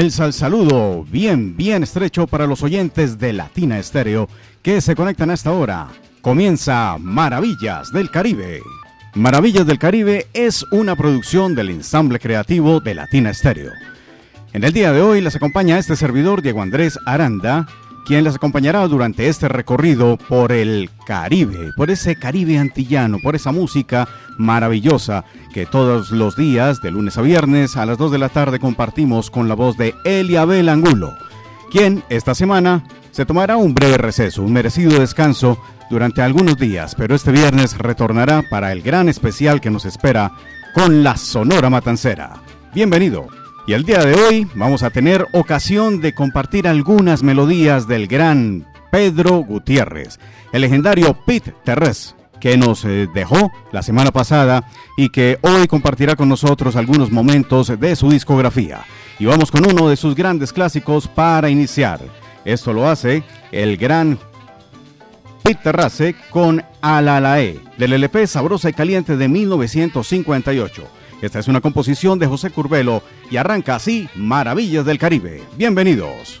El sal saludo bien, bien estrecho para los oyentes de Latina Estéreo que se conectan a esta hora. Comienza Maravillas del Caribe. Maravillas del Caribe es una producción del ensamble creativo de Latina Estéreo. En el día de hoy les acompaña este servidor Diego Andrés Aranda, quien les acompañará durante este recorrido por el Caribe, por ese Caribe antillano, por esa música maravillosa que todos los días, de lunes a viernes, a las 2 de la tarde compartimos con la voz de Eliabel Angulo, quien esta semana se tomará un breve receso, un merecido descanso durante algunos días, pero este viernes retornará para el gran especial que nos espera con la Sonora Matancera. Bienvenido. Y el día de hoy vamos a tener ocasión de compartir algunas melodías del gran Pedro Gutiérrez, el legendario Pete Terres, que nos eh, dejó la semana pasada y que hoy compartirá con nosotros algunos momentos de su discografía. Y vamos con uno de sus grandes clásicos para iniciar. Esto lo hace el gran Pete Terrace con Alalae, del LP Sabrosa y Caliente de 1958. Esta es una composición de José Curbelo y arranca así Maravillas del Caribe. Bienvenidos.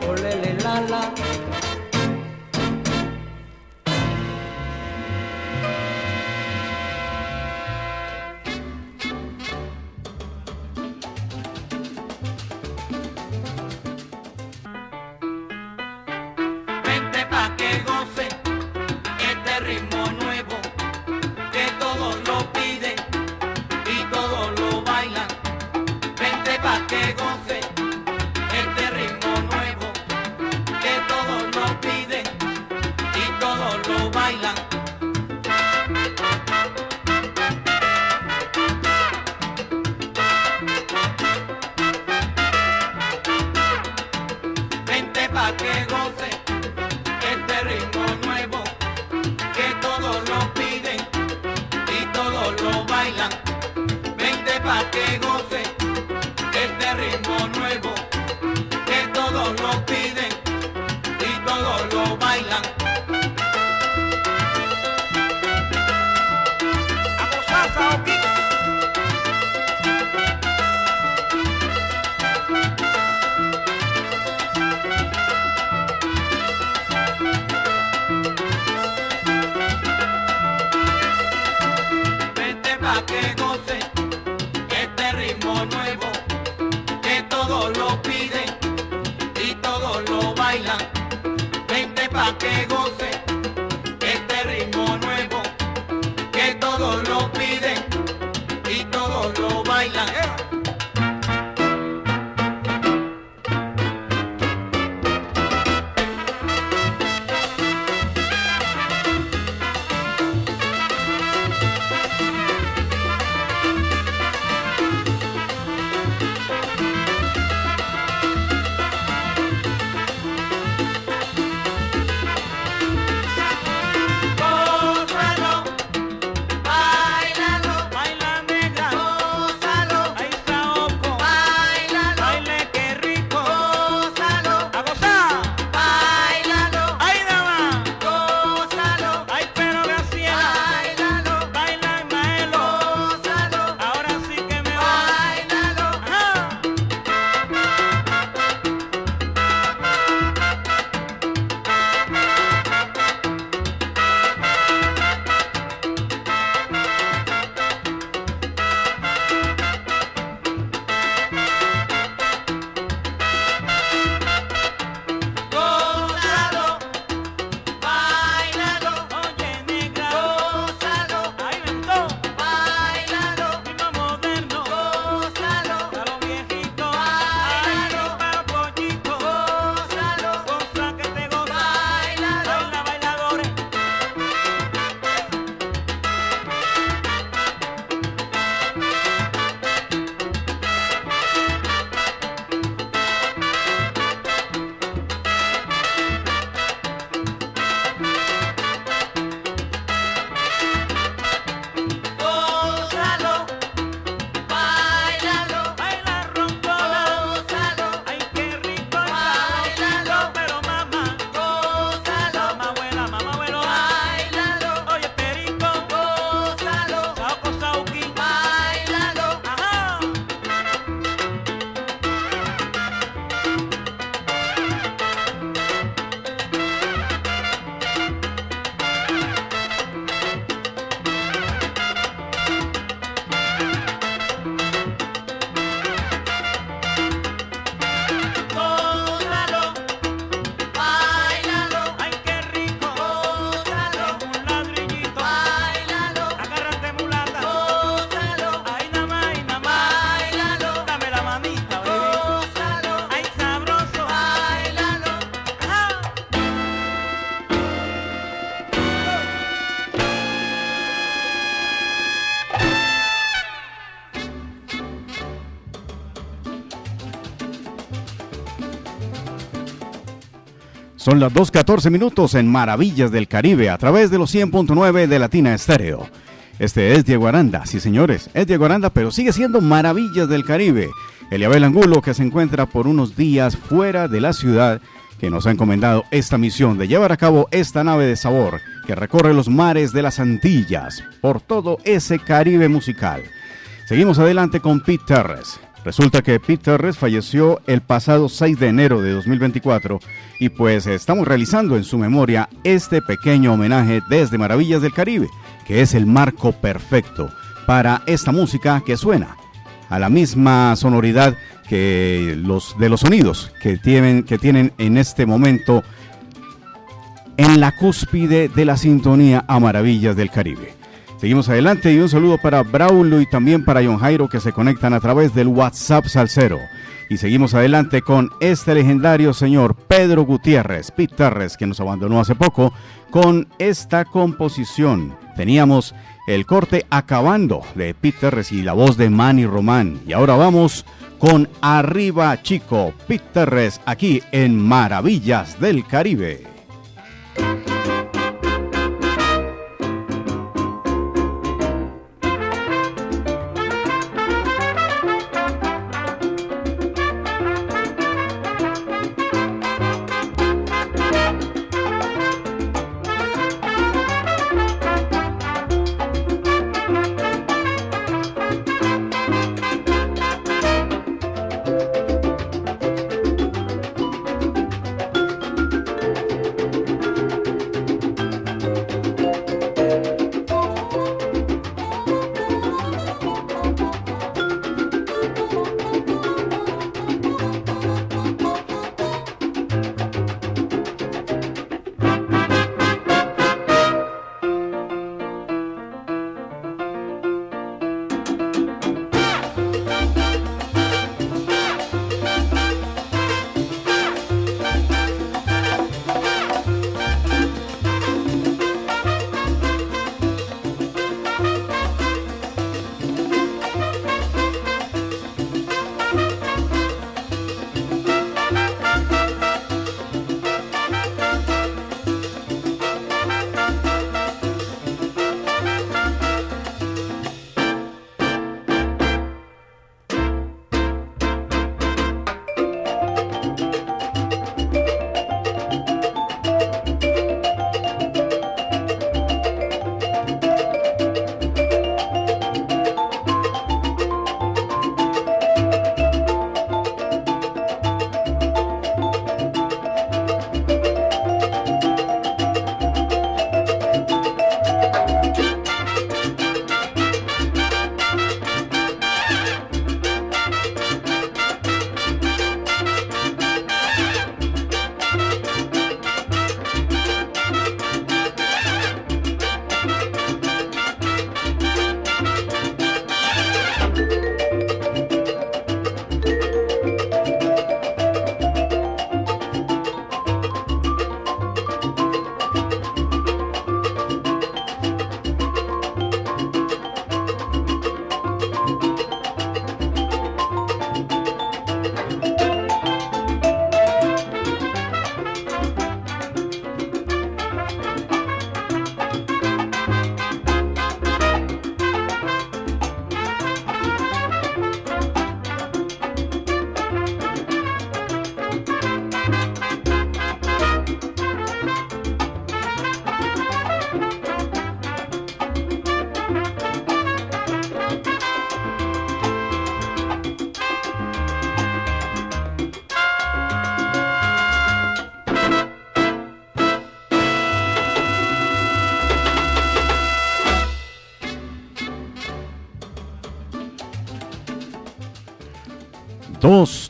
que goce. batendo. Son las 2.14 minutos en Maravillas del Caribe a través de los 100.9 de Latina Estéreo. Este es Diego Aranda, sí señores, es Diego Aranda, pero sigue siendo Maravillas del Caribe. Eliabel Angulo, que se encuentra por unos días fuera de la ciudad, que nos ha encomendado esta misión de llevar a cabo esta nave de sabor que recorre los mares de las Antillas por todo ese Caribe musical. Seguimos adelante con Pete Terres. Resulta que Pete Torres falleció el pasado 6 de enero de 2024 y pues estamos realizando en su memoria este pequeño homenaje desde Maravillas del Caribe, que es el marco perfecto para esta música que suena a la misma sonoridad que los de los sonidos que tienen, que tienen en este momento en la cúspide de la sintonía a Maravillas del Caribe. Seguimos adelante y un saludo para Braulio y también para John Jairo que se conectan a través del WhatsApp Salcero. Y seguimos adelante con este legendario señor Pedro Gutiérrez, Pitarres, que nos abandonó hace poco, con esta composición. Teníamos el corte acabando de Pitarres y la voz de Manny Román. Y ahora vamos con Arriba Chico, Pitarres, aquí en Maravillas del Caribe.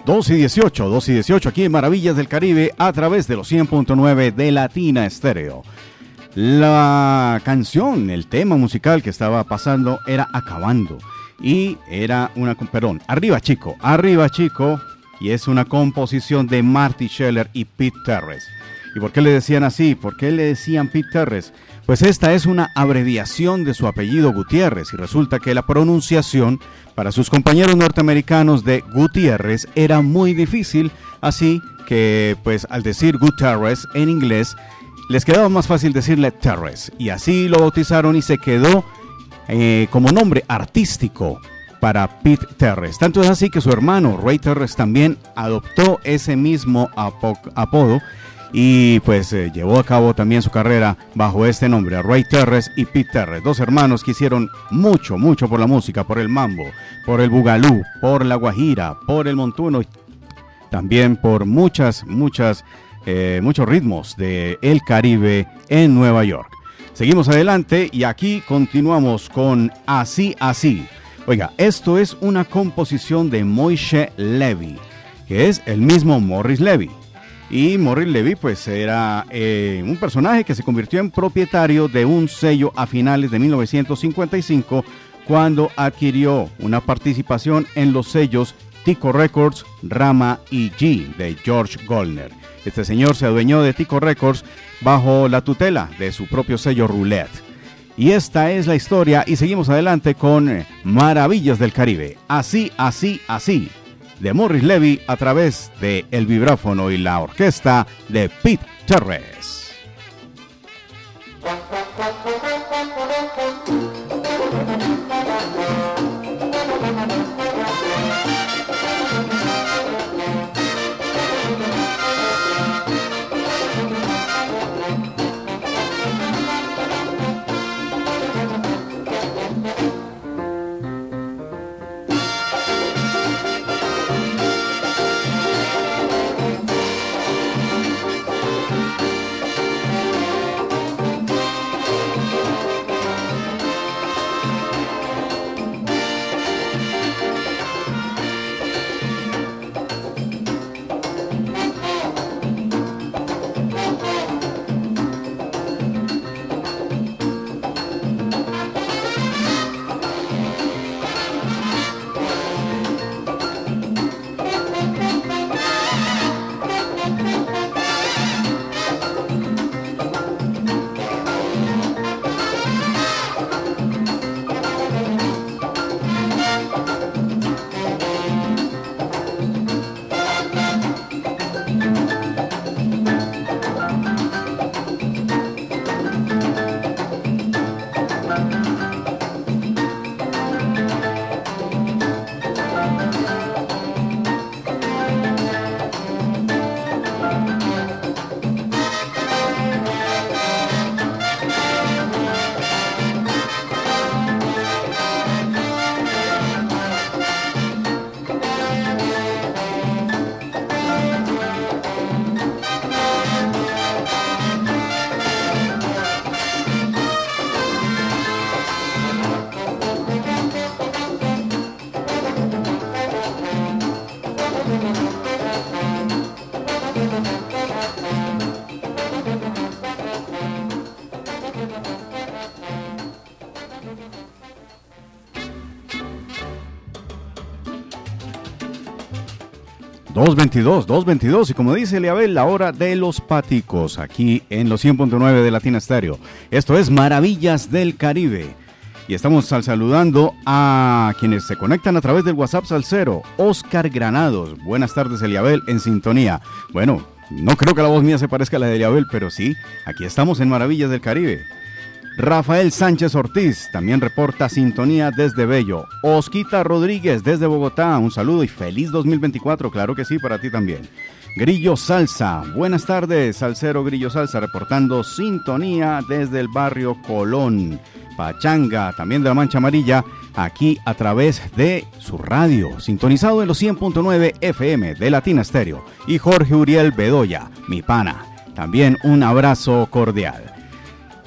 2, 2 y 18, 2 y 18 aquí en Maravillas del Caribe a través de los 100.9 de Latina Estéreo. La canción, el tema musical que estaba pasando era Acabando y era una, perdón, Arriba Chico, Arriba Chico y es una composición de Marty Scheller y Pete Terres. ¿Y por qué le decían así? ¿Por qué le decían Pete Terres? Pues esta es una abreviación de su apellido Gutiérrez y resulta que la pronunciación para sus compañeros norteamericanos de Gutiérrez era muy difícil, así que pues al decir Gutiérrez en inglés les quedaba más fácil decirle Terres y así lo bautizaron y se quedó eh, como nombre artístico para Pete Terres. Tanto es así que su hermano Ray Terres también adoptó ese mismo apodo y pues eh, llevó a cabo también su carrera bajo este nombre, Ray Terres y Pete Terres, dos hermanos que hicieron mucho, mucho por la música, por el mambo, por el bugalú, por la guajira, por el montuno, también por muchas, muchas, eh, muchos ritmos de el Caribe en Nueva York. Seguimos adelante y aquí continuamos con Así Así. Oiga, esto es una composición de Moishe Levy, que es el mismo Morris Levy. Y Morris Levy pues era eh, un personaje que se convirtió en propietario de un sello a finales de 1955 cuando adquirió una participación en los sellos Tico Records, Rama y G de George Goldner. Este señor se adueñó de Tico Records bajo la tutela de su propio sello Roulette. Y esta es la historia y seguimos adelante con Maravillas del Caribe. Así, así, así de Morris Levy a través de el vibráfono y la orquesta de Pete Terres. 222, 222 y como dice Leabel, la hora de los paticos aquí en los 100.9 de Latina Estéreo. Esto es Maravillas del Caribe. Y estamos saludando a quienes se conectan a través del WhatsApp Salcero. Oscar Granados. Buenas tardes, Eliabel, en sintonía. Bueno, no creo que la voz mía se parezca a la de Eliabel, pero sí, aquí estamos en Maravillas del Caribe. Rafael Sánchez Ortiz también reporta sintonía desde Bello. Osquita Rodríguez desde Bogotá, un saludo y feliz 2024, claro que sí, para ti también. Grillo Salsa, buenas tardes, Salcero Grillo Salsa, reportando sintonía desde el barrio Colón. Pachanga, también de la Mancha Amarilla, aquí a través de su radio, sintonizado en los 100.9 FM de Latina Estéreo. Y Jorge Uriel Bedoya, mi pana, también un abrazo cordial.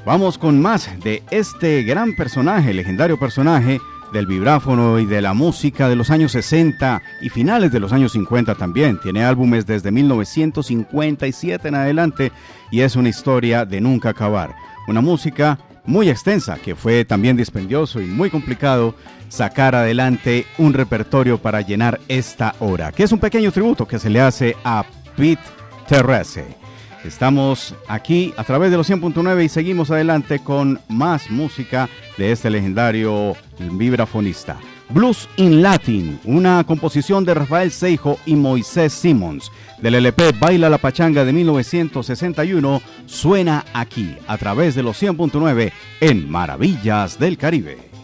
Vamos con más de este gran personaje, legendario personaje del vibráfono y de la música de los años 60 y finales de los años 50 también. Tiene álbumes desde 1957 en adelante y es una historia de nunca acabar. Una música muy extensa que fue también dispendioso y muy complicado sacar adelante un repertorio para llenar esta hora, que es un pequeño tributo que se le hace a Pete Terrace. Estamos aquí a través de los 100.9 y seguimos adelante con más música de este legendario vibrafonista. Blues in Latin, una composición de Rafael Seijo y Moisés Simmons. Del LP Baila la Pachanga de 1961, suena aquí a través de los 100.9 en Maravillas del Caribe.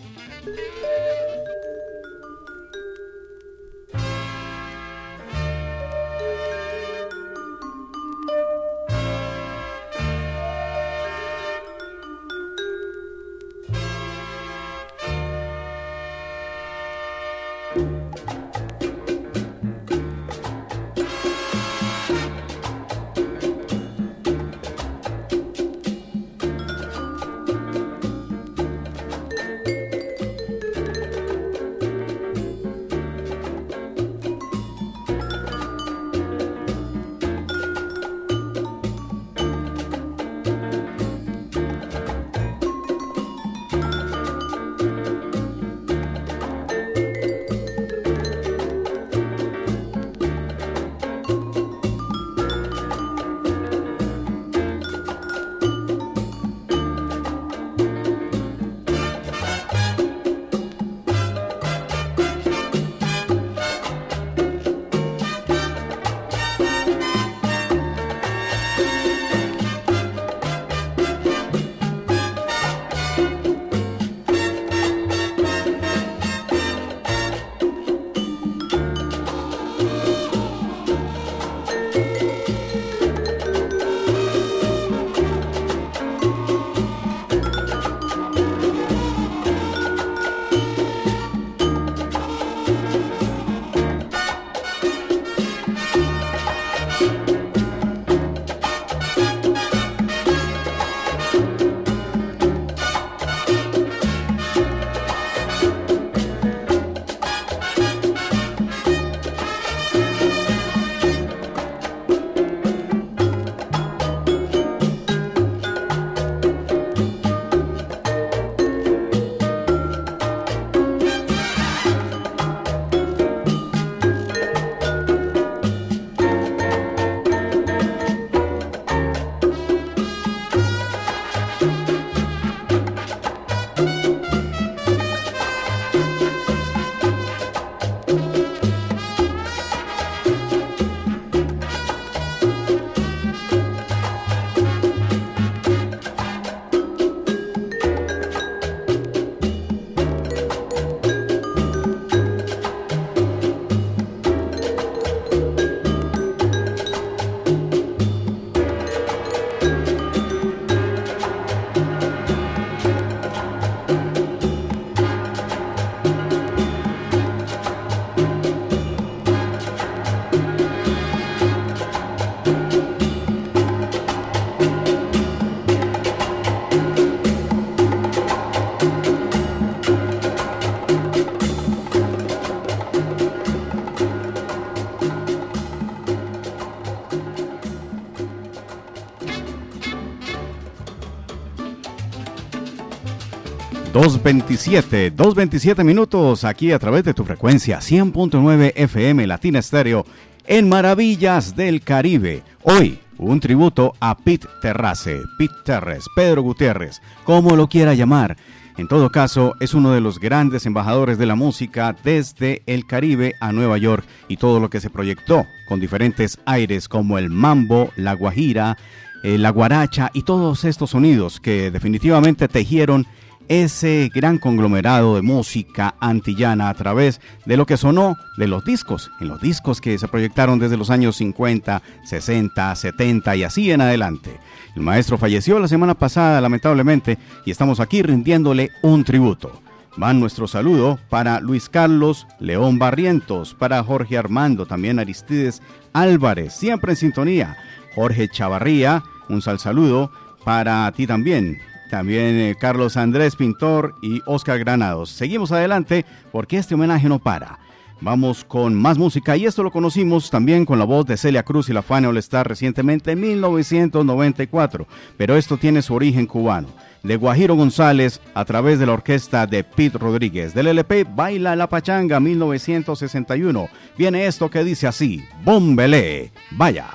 227, 227 minutos aquí a través de tu frecuencia 100.9 FM Latina Estéreo en Maravillas del Caribe. Hoy, un tributo a Pete Terrace, Pete Terres, Pedro Gutiérrez, como lo quiera llamar. En todo caso, es uno de los grandes embajadores de la música desde el Caribe a Nueva York y todo lo que se proyectó con diferentes aires como el mambo, la guajira, eh, la guaracha y todos estos sonidos que definitivamente tejieron ese gran conglomerado de música antillana a través de lo que sonó de los discos, en los discos que se proyectaron desde los años 50, 60, 70 y así en adelante. El maestro falleció la semana pasada lamentablemente y estamos aquí rindiéndole un tributo. Van nuestro saludo para Luis Carlos León Barrientos, para Jorge Armando, también Aristides Álvarez, siempre en sintonía. Jorge Chavarría, un sal saludo para ti también. También eh, Carlos Andrés Pintor y Oscar Granados. Seguimos adelante porque este homenaje no para. Vamos con más música y esto lo conocimos también con la voz de Celia Cruz y la Fania All Star recientemente en 1994, pero esto tiene su origen cubano. De Guajiro González a través de la orquesta de Pete Rodríguez. Del LP Baila la Pachanga 1961. Viene esto que dice así, Bombelé, vaya.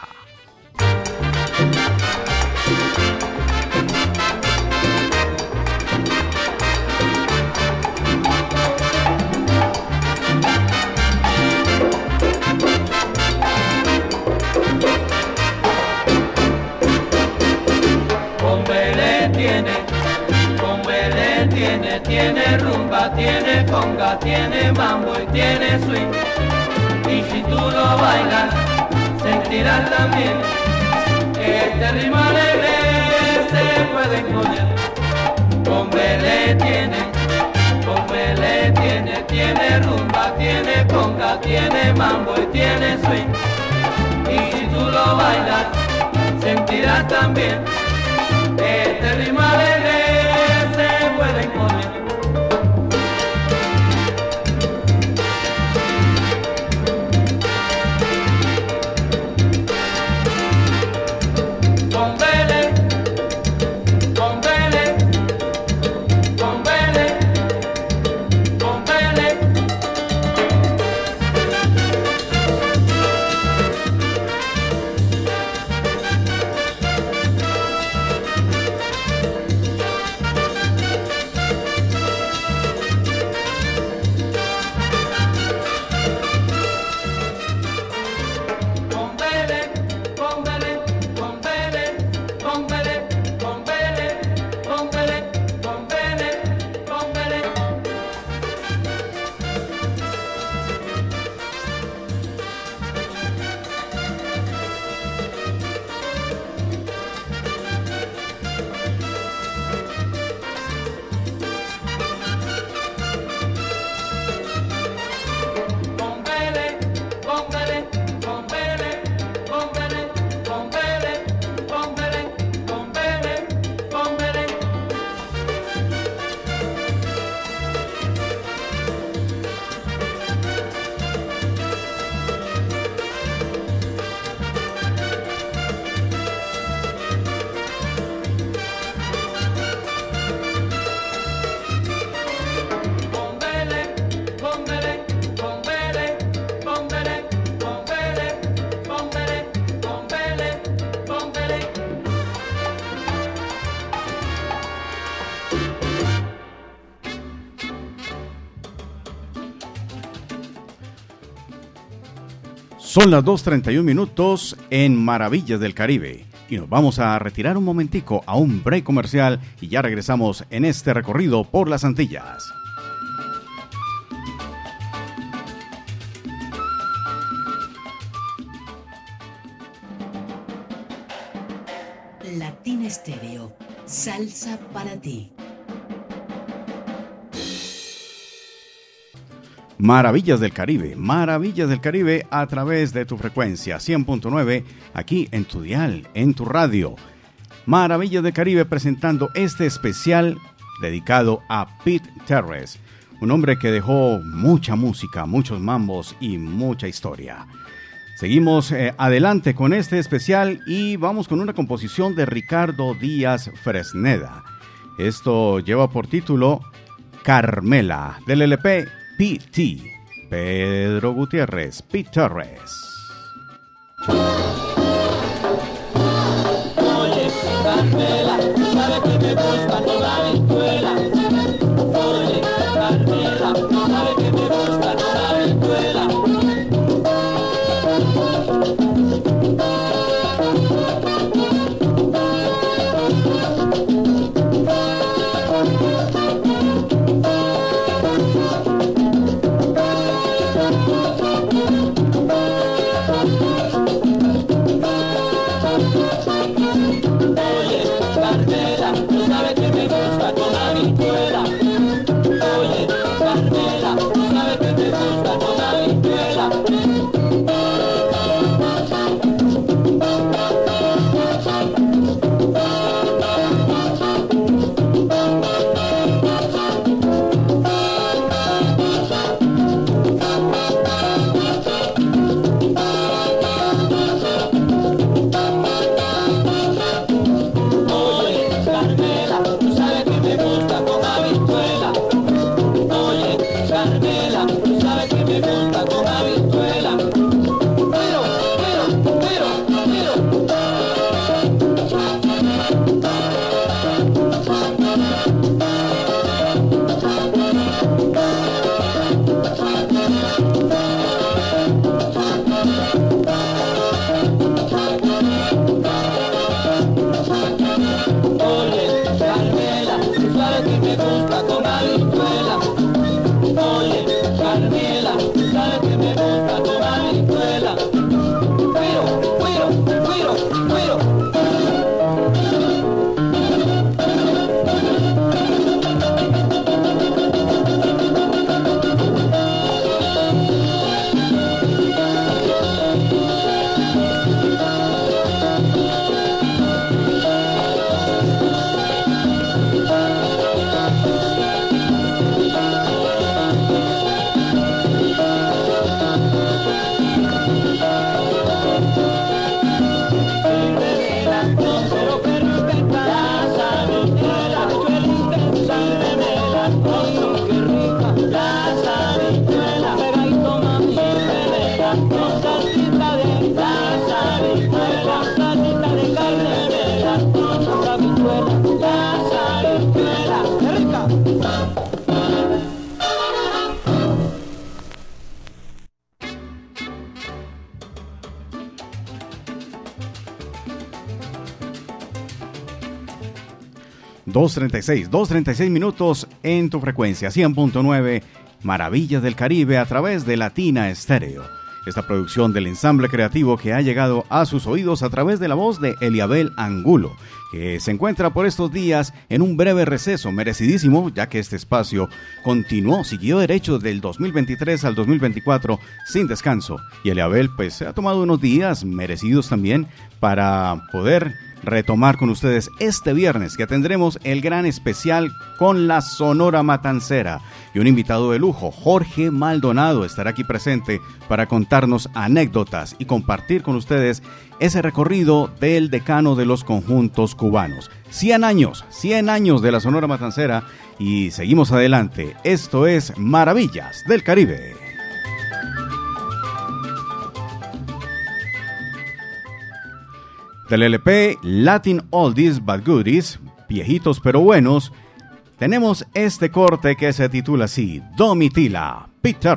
Este ritmo alegre se puede poner. Con Belé tiene, con Belé tiene, tiene rumba, tiene conga, tiene mambo y tiene swing. Y si tú lo bailas, sentirás también este ritmo alegre Son las 2.31 minutos en Maravillas del Caribe y nos vamos a retirar un momentico a un break comercial y ya regresamos en este recorrido por las Antillas. Latina Estéreo, salsa para ti. Maravillas del Caribe, Maravillas del Caribe a través de tu frecuencia 100.9 aquí en tu dial, en tu radio. Maravillas del Caribe presentando este especial dedicado a Pete Terres, un hombre que dejó mucha música, muchos mambos y mucha historia. Seguimos eh, adelante con este especial y vamos con una composición de Ricardo Díaz Fresneda. Esto lleva por título Carmela del LP PT. Pedro Gutiérrez, Pete 2.36, 2.36 minutos en tu frecuencia, 100.9, Maravillas del Caribe a través de Latina Estéreo. Esta producción del ensamble creativo que ha llegado a sus oídos a través de la voz de Eliabel Angulo, que se encuentra por estos días en un breve receso merecidísimo, ya que este espacio continuó, siguió derecho del 2023 al 2024 sin descanso. Y Eliabel pues se ha tomado unos días merecidos también para poder retomar con ustedes este viernes que tendremos el gran especial con la Sonora Matancera y un invitado de lujo, Jorge Maldonado, estará aquí presente para contarnos anécdotas y compartir con ustedes ese recorrido del decano de los conjuntos cubanos. 100 años, 100 años de la Sonora Matancera y seguimos adelante. Esto es Maravillas del Caribe. Del LP Latin Oldies But Goodies, viejitos pero buenos, tenemos este corte que se titula así, Domitila, Pete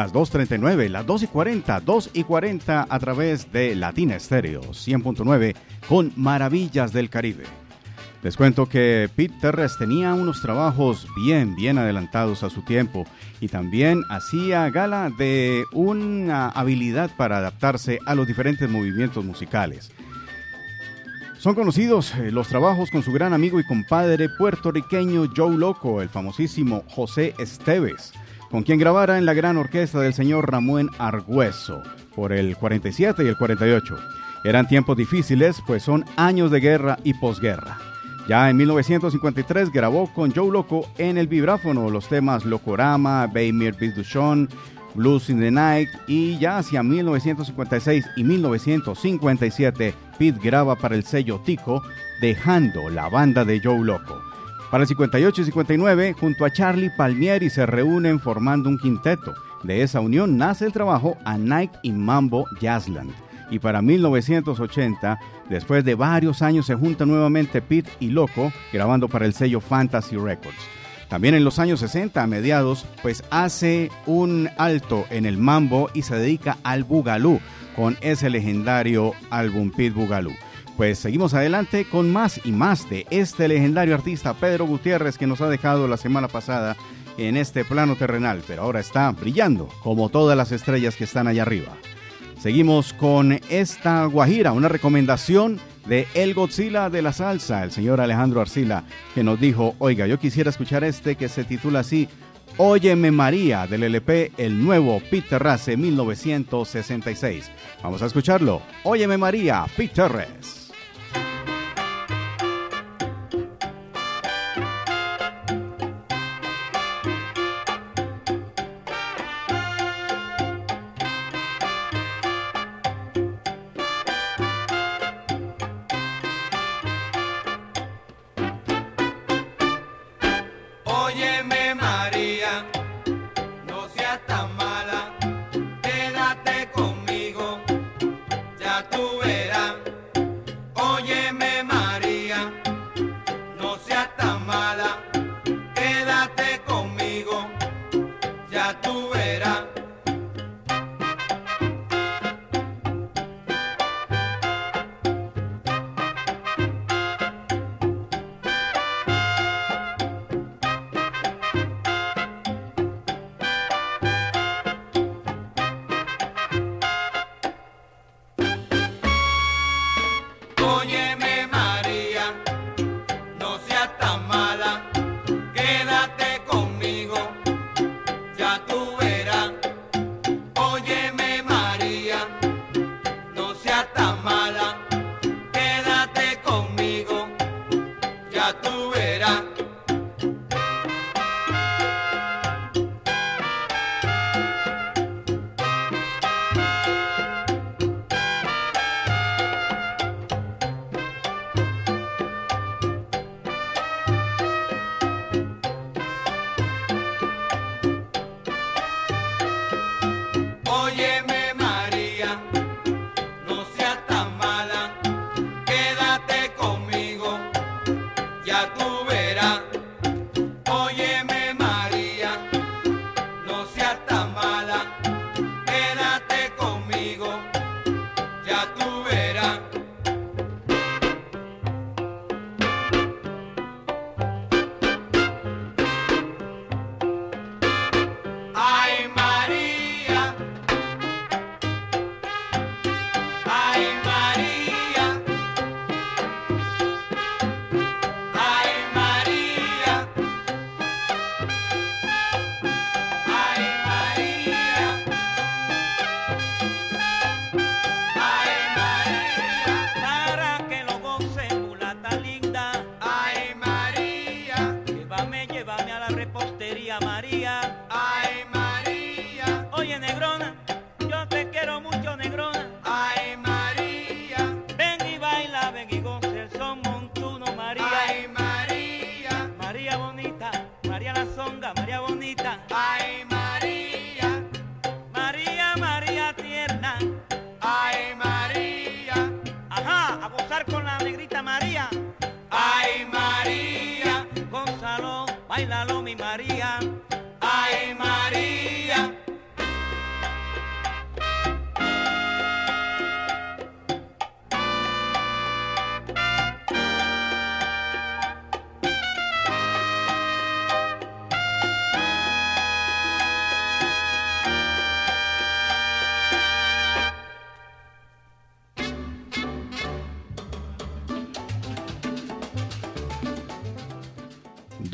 las 2.39, las 2 y 40, 2 y 40 a través de Latina Estéreo 100.9 con Maravillas del Caribe. Les cuento que Pete Terres tenía unos trabajos bien, bien adelantados a su tiempo y también hacía gala de una habilidad para adaptarse a los diferentes movimientos musicales. Son conocidos eh, los trabajos con su gran amigo y compadre puertorriqueño Joe Loco, el famosísimo José Esteves con quien grabara en la gran orquesta del señor Ramón Argüeso por el 47 y el 48. Eran tiempos difíciles, pues son años de guerra y posguerra. Ya en 1953 grabó con Joe Loco en el vibráfono los temas Locorama, Baymir Duchon, Blues in the Night y ya hacia 1956 y 1957 Pete graba para el sello Tico dejando la banda de Joe Loco. Para el 58 y 59, junto a Charlie Palmieri se reúnen formando un quinteto. De esa unión nace el trabajo A Night in Mambo Jazzland. Y para 1980, después de varios años, se junta nuevamente Pete y Loco, grabando para el sello Fantasy Records. También en los años 60, a mediados, pues hace un alto en el mambo y se dedica al bugalú con ese legendario álbum Pete Bugalú. Pues seguimos adelante con más y más de este legendario artista Pedro Gutiérrez que nos ha dejado la semana pasada en este plano terrenal, pero ahora está brillando como todas las estrellas que están allá arriba. Seguimos con esta Guajira, una recomendación de El Godzilla de la salsa, el señor Alejandro Arcila, que nos dijo, oiga, yo quisiera escuchar este que se titula así, Óyeme María, del LP El Nuevo Peter Race 1966. Vamos a escucharlo. Óyeme María, Peter Race.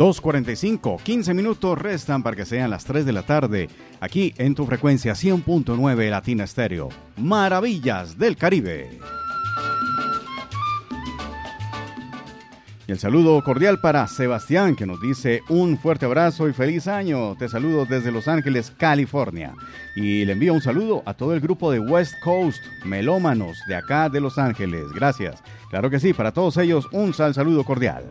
...2.45, 15 minutos restan para que sean las 3 de la tarde... ...aquí en tu frecuencia 100.9 Latina Estéreo... ...Maravillas del Caribe... Y el saludo cordial para Sebastián, que nos dice un fuerte abrazo y feliz año. Te saludo desde Los Ángeles, California. Y le envío un saludo a todo el grupo de West Coast, melómanos de acá de Los Ángeles. Gracias. Claro que sí, para todos ellos un sal saludo cordial.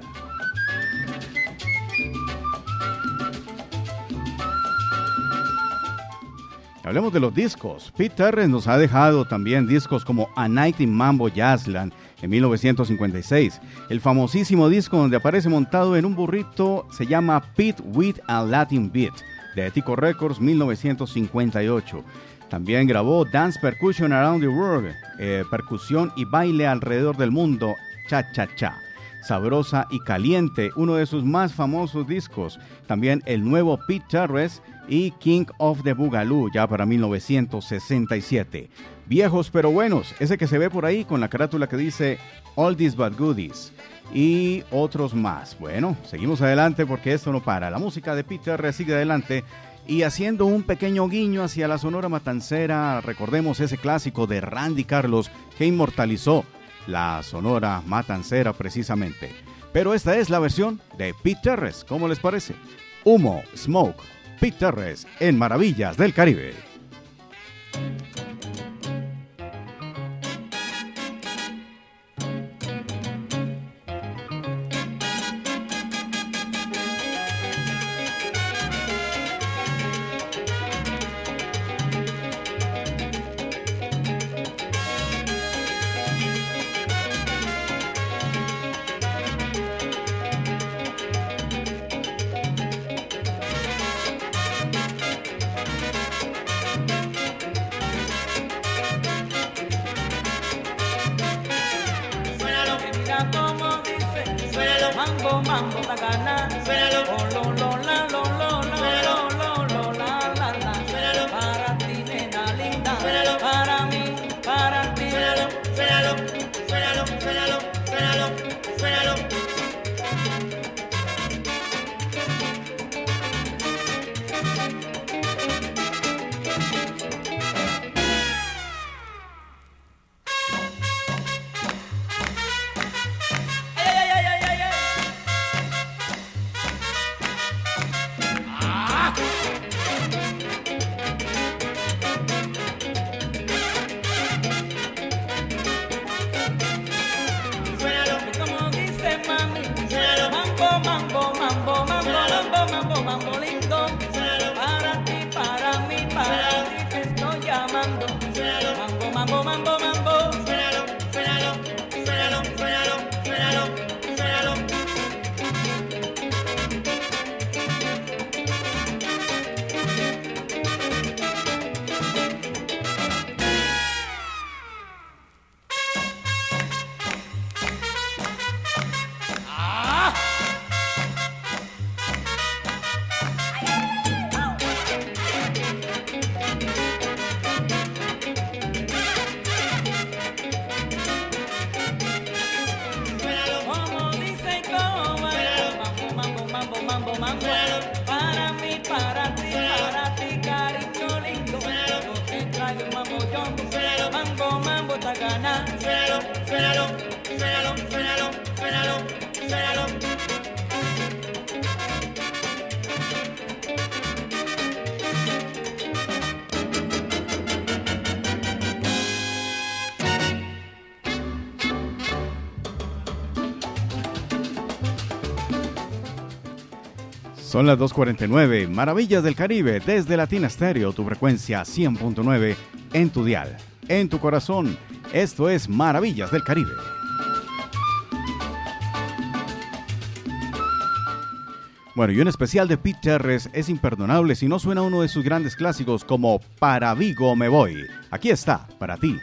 Hablemos de los discos. Pete Terrence nos ha dejado también discos como A Night in Mambo Jazzland en 1956. El famosísimo disco donde aparece montado en un burrito se llama Pete with a Latin Beat de Etico Records 1958. También grabó Dance Percussion Around the World, eh, percusión y baile alrededor del mundo, cha cha cha. Sabrosa y Caliente, uno de sus más famosos discos. También el nuevo Pete Terres y King of the Boogaloo, ya para 1967. Viejos pero buenos, ese que se ve por ahí con la carátula que dice All These Bad Goodies y otros más. Bueno, seguimos adelante porque esto no para. La música de Peter sigue adelante y haciendo un pequeño guiño hacia la Sonora Matancera, recordemos ese clásico de Randy Carlos que inmortalizó la Sonora Matancera precisamente. Pero esta es la versión de Pete Terres, ¿cómo les parece? Humo, Smoke, Pete Terres en Maravillas del Caribe. Son las 2.49, Maravillas del Caribe, desde Latina Stereo, tu frecuencia 100.9 en tu dial, en tu corazón. Esto es Maravillas del Caribe. Bueno, y un especial de Pete Terres es imperdonable si no suena uno de sus grandes clásicos como Para Vigo me voy. Aquí está, para ti,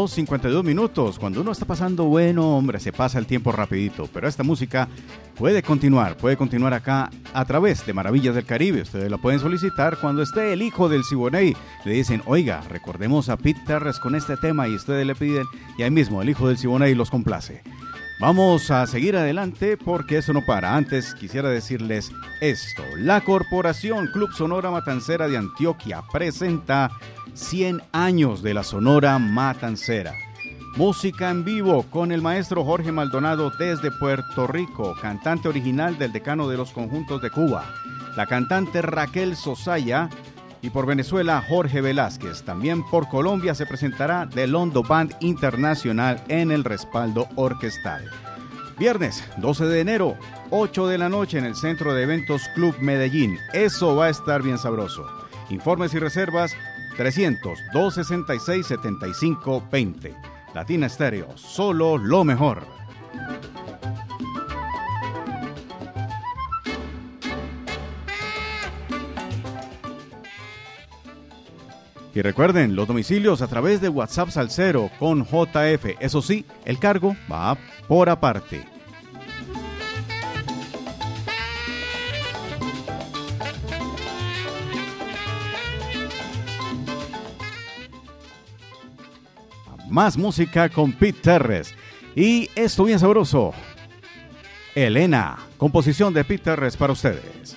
2.52 minutos. Cuando uno está pasando bueno, hombre, se pasa el tiempo rapidito. Pero esta música puede continuar, puede continuar acá a través de Maravillas del Caribe. Ustedes la pueden solicitar cuando esté el hijo del Siboney. Le dicen, oiga, recordemos a Pete Terres con este tema y ustedes le piden y ahí mismo el hijo del Siboney los complace. Vamos a seguir adelante porque eso no para. Antes quisiera decirles esto. La Corporación Club Sonora Matancera de Antioquia presenta 100 años de la Sonora Matancera. Música en vivo con el maestro Jorge Maldonado desde Puerto Rico, cantante original del decano de los conjuntos de Cuba. La cantante Raquel Sosaya y por Venezuela Jorge Velázquez. También por Colombia se presentará The Londo Band Internacional en el respaldo orquestal. Viernes 12 de enero, 8 de la noche en el Centro de Eventos Club Medellín. Eso va a estar bien sabroso. Informes y reservas 300-266-7520. Latina Estéreo, solo lo mejor. Y recuerden, los domicilios a través de WhatsApp Salcero con JF. Eso sí, el cargo va por aparte. Más música con Pete Terres. Y esto bien sabroso. Elena, composición de Pete Terres para ustedes.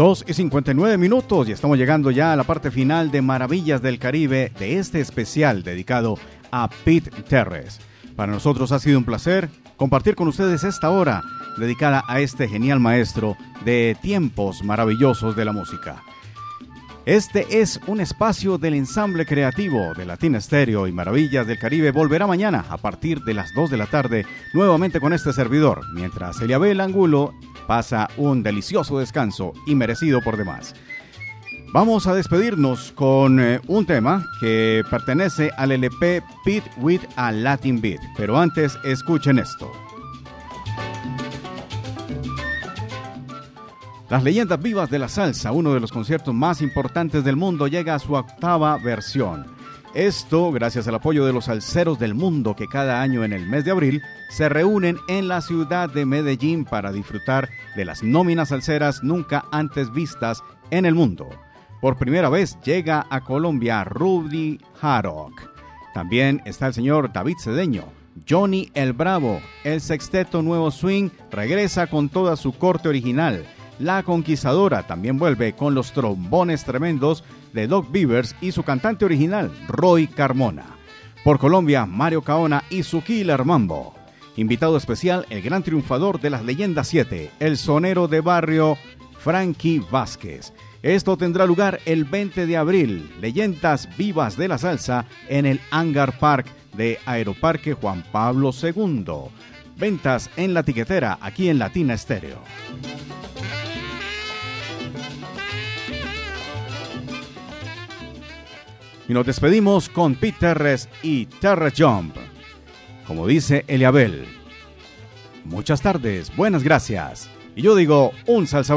2 y 59 minutos y estamos llegando ya a la parte final de Maravillas del Caribe de este especial dedicado a Pete Terres. Para nosotros ha sido un placer compartir con ustedes esta hora dedicada a este genial maestro de tiempos maravillosos de la música. Este es un espacio del ensamble creativo de Latina Estéreo y Maravillas del Caribe. Volverá mañana a partir de las 2 de la tarde nuevamente con este servidor, mientras Eliabel Angulo pasa un delicioso descanso y merecido por demás. Vamos a despedirnos con eh, un tema que pertenece al LP Beat with a Latin Beat, pero antes escuchen esto. Las leyendas vivas de la salsa, uno de los conciertos más importantes del mundo, llega a su octava versión. Esto gracias al apoyo de los salseros del mundo que cada año en el mes de abril se reúnen en la ciudad de Medellín para disfrutar de las nóminas salseras nunca antes vistas en el mundo. Por primera vez llega a Colombia Rudy Harrock. También está el señor David Cedeño, Johnny el Bravo, el sexteto Nuevo Swing regresa con toda su corte original la Conquistadora también vuelve con los trombones tremendos de Doc Beavers y su cantante original, Roy Carmona. Por Colombia, Mario Caona y su Killer Mambo. Invitado especial, el gran triunfador de las leyendas 7, el sonero de barrio, Frankie Vázquez. Esto tendrá lugar el 20 de abril, Leyendas Vivas de la Salsa, en el Hangar Park de Aeroparque Juan Pablo II. Ventas en la tiquetera aquí en Latina Estéreo. Y nos despedimos con Pete Terres y Terra Jump. Como dice Eliabel, muchas tardes, buenas gracias. Y yo digo un salsa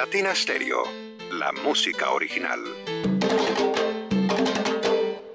Latina Stereo, la música original.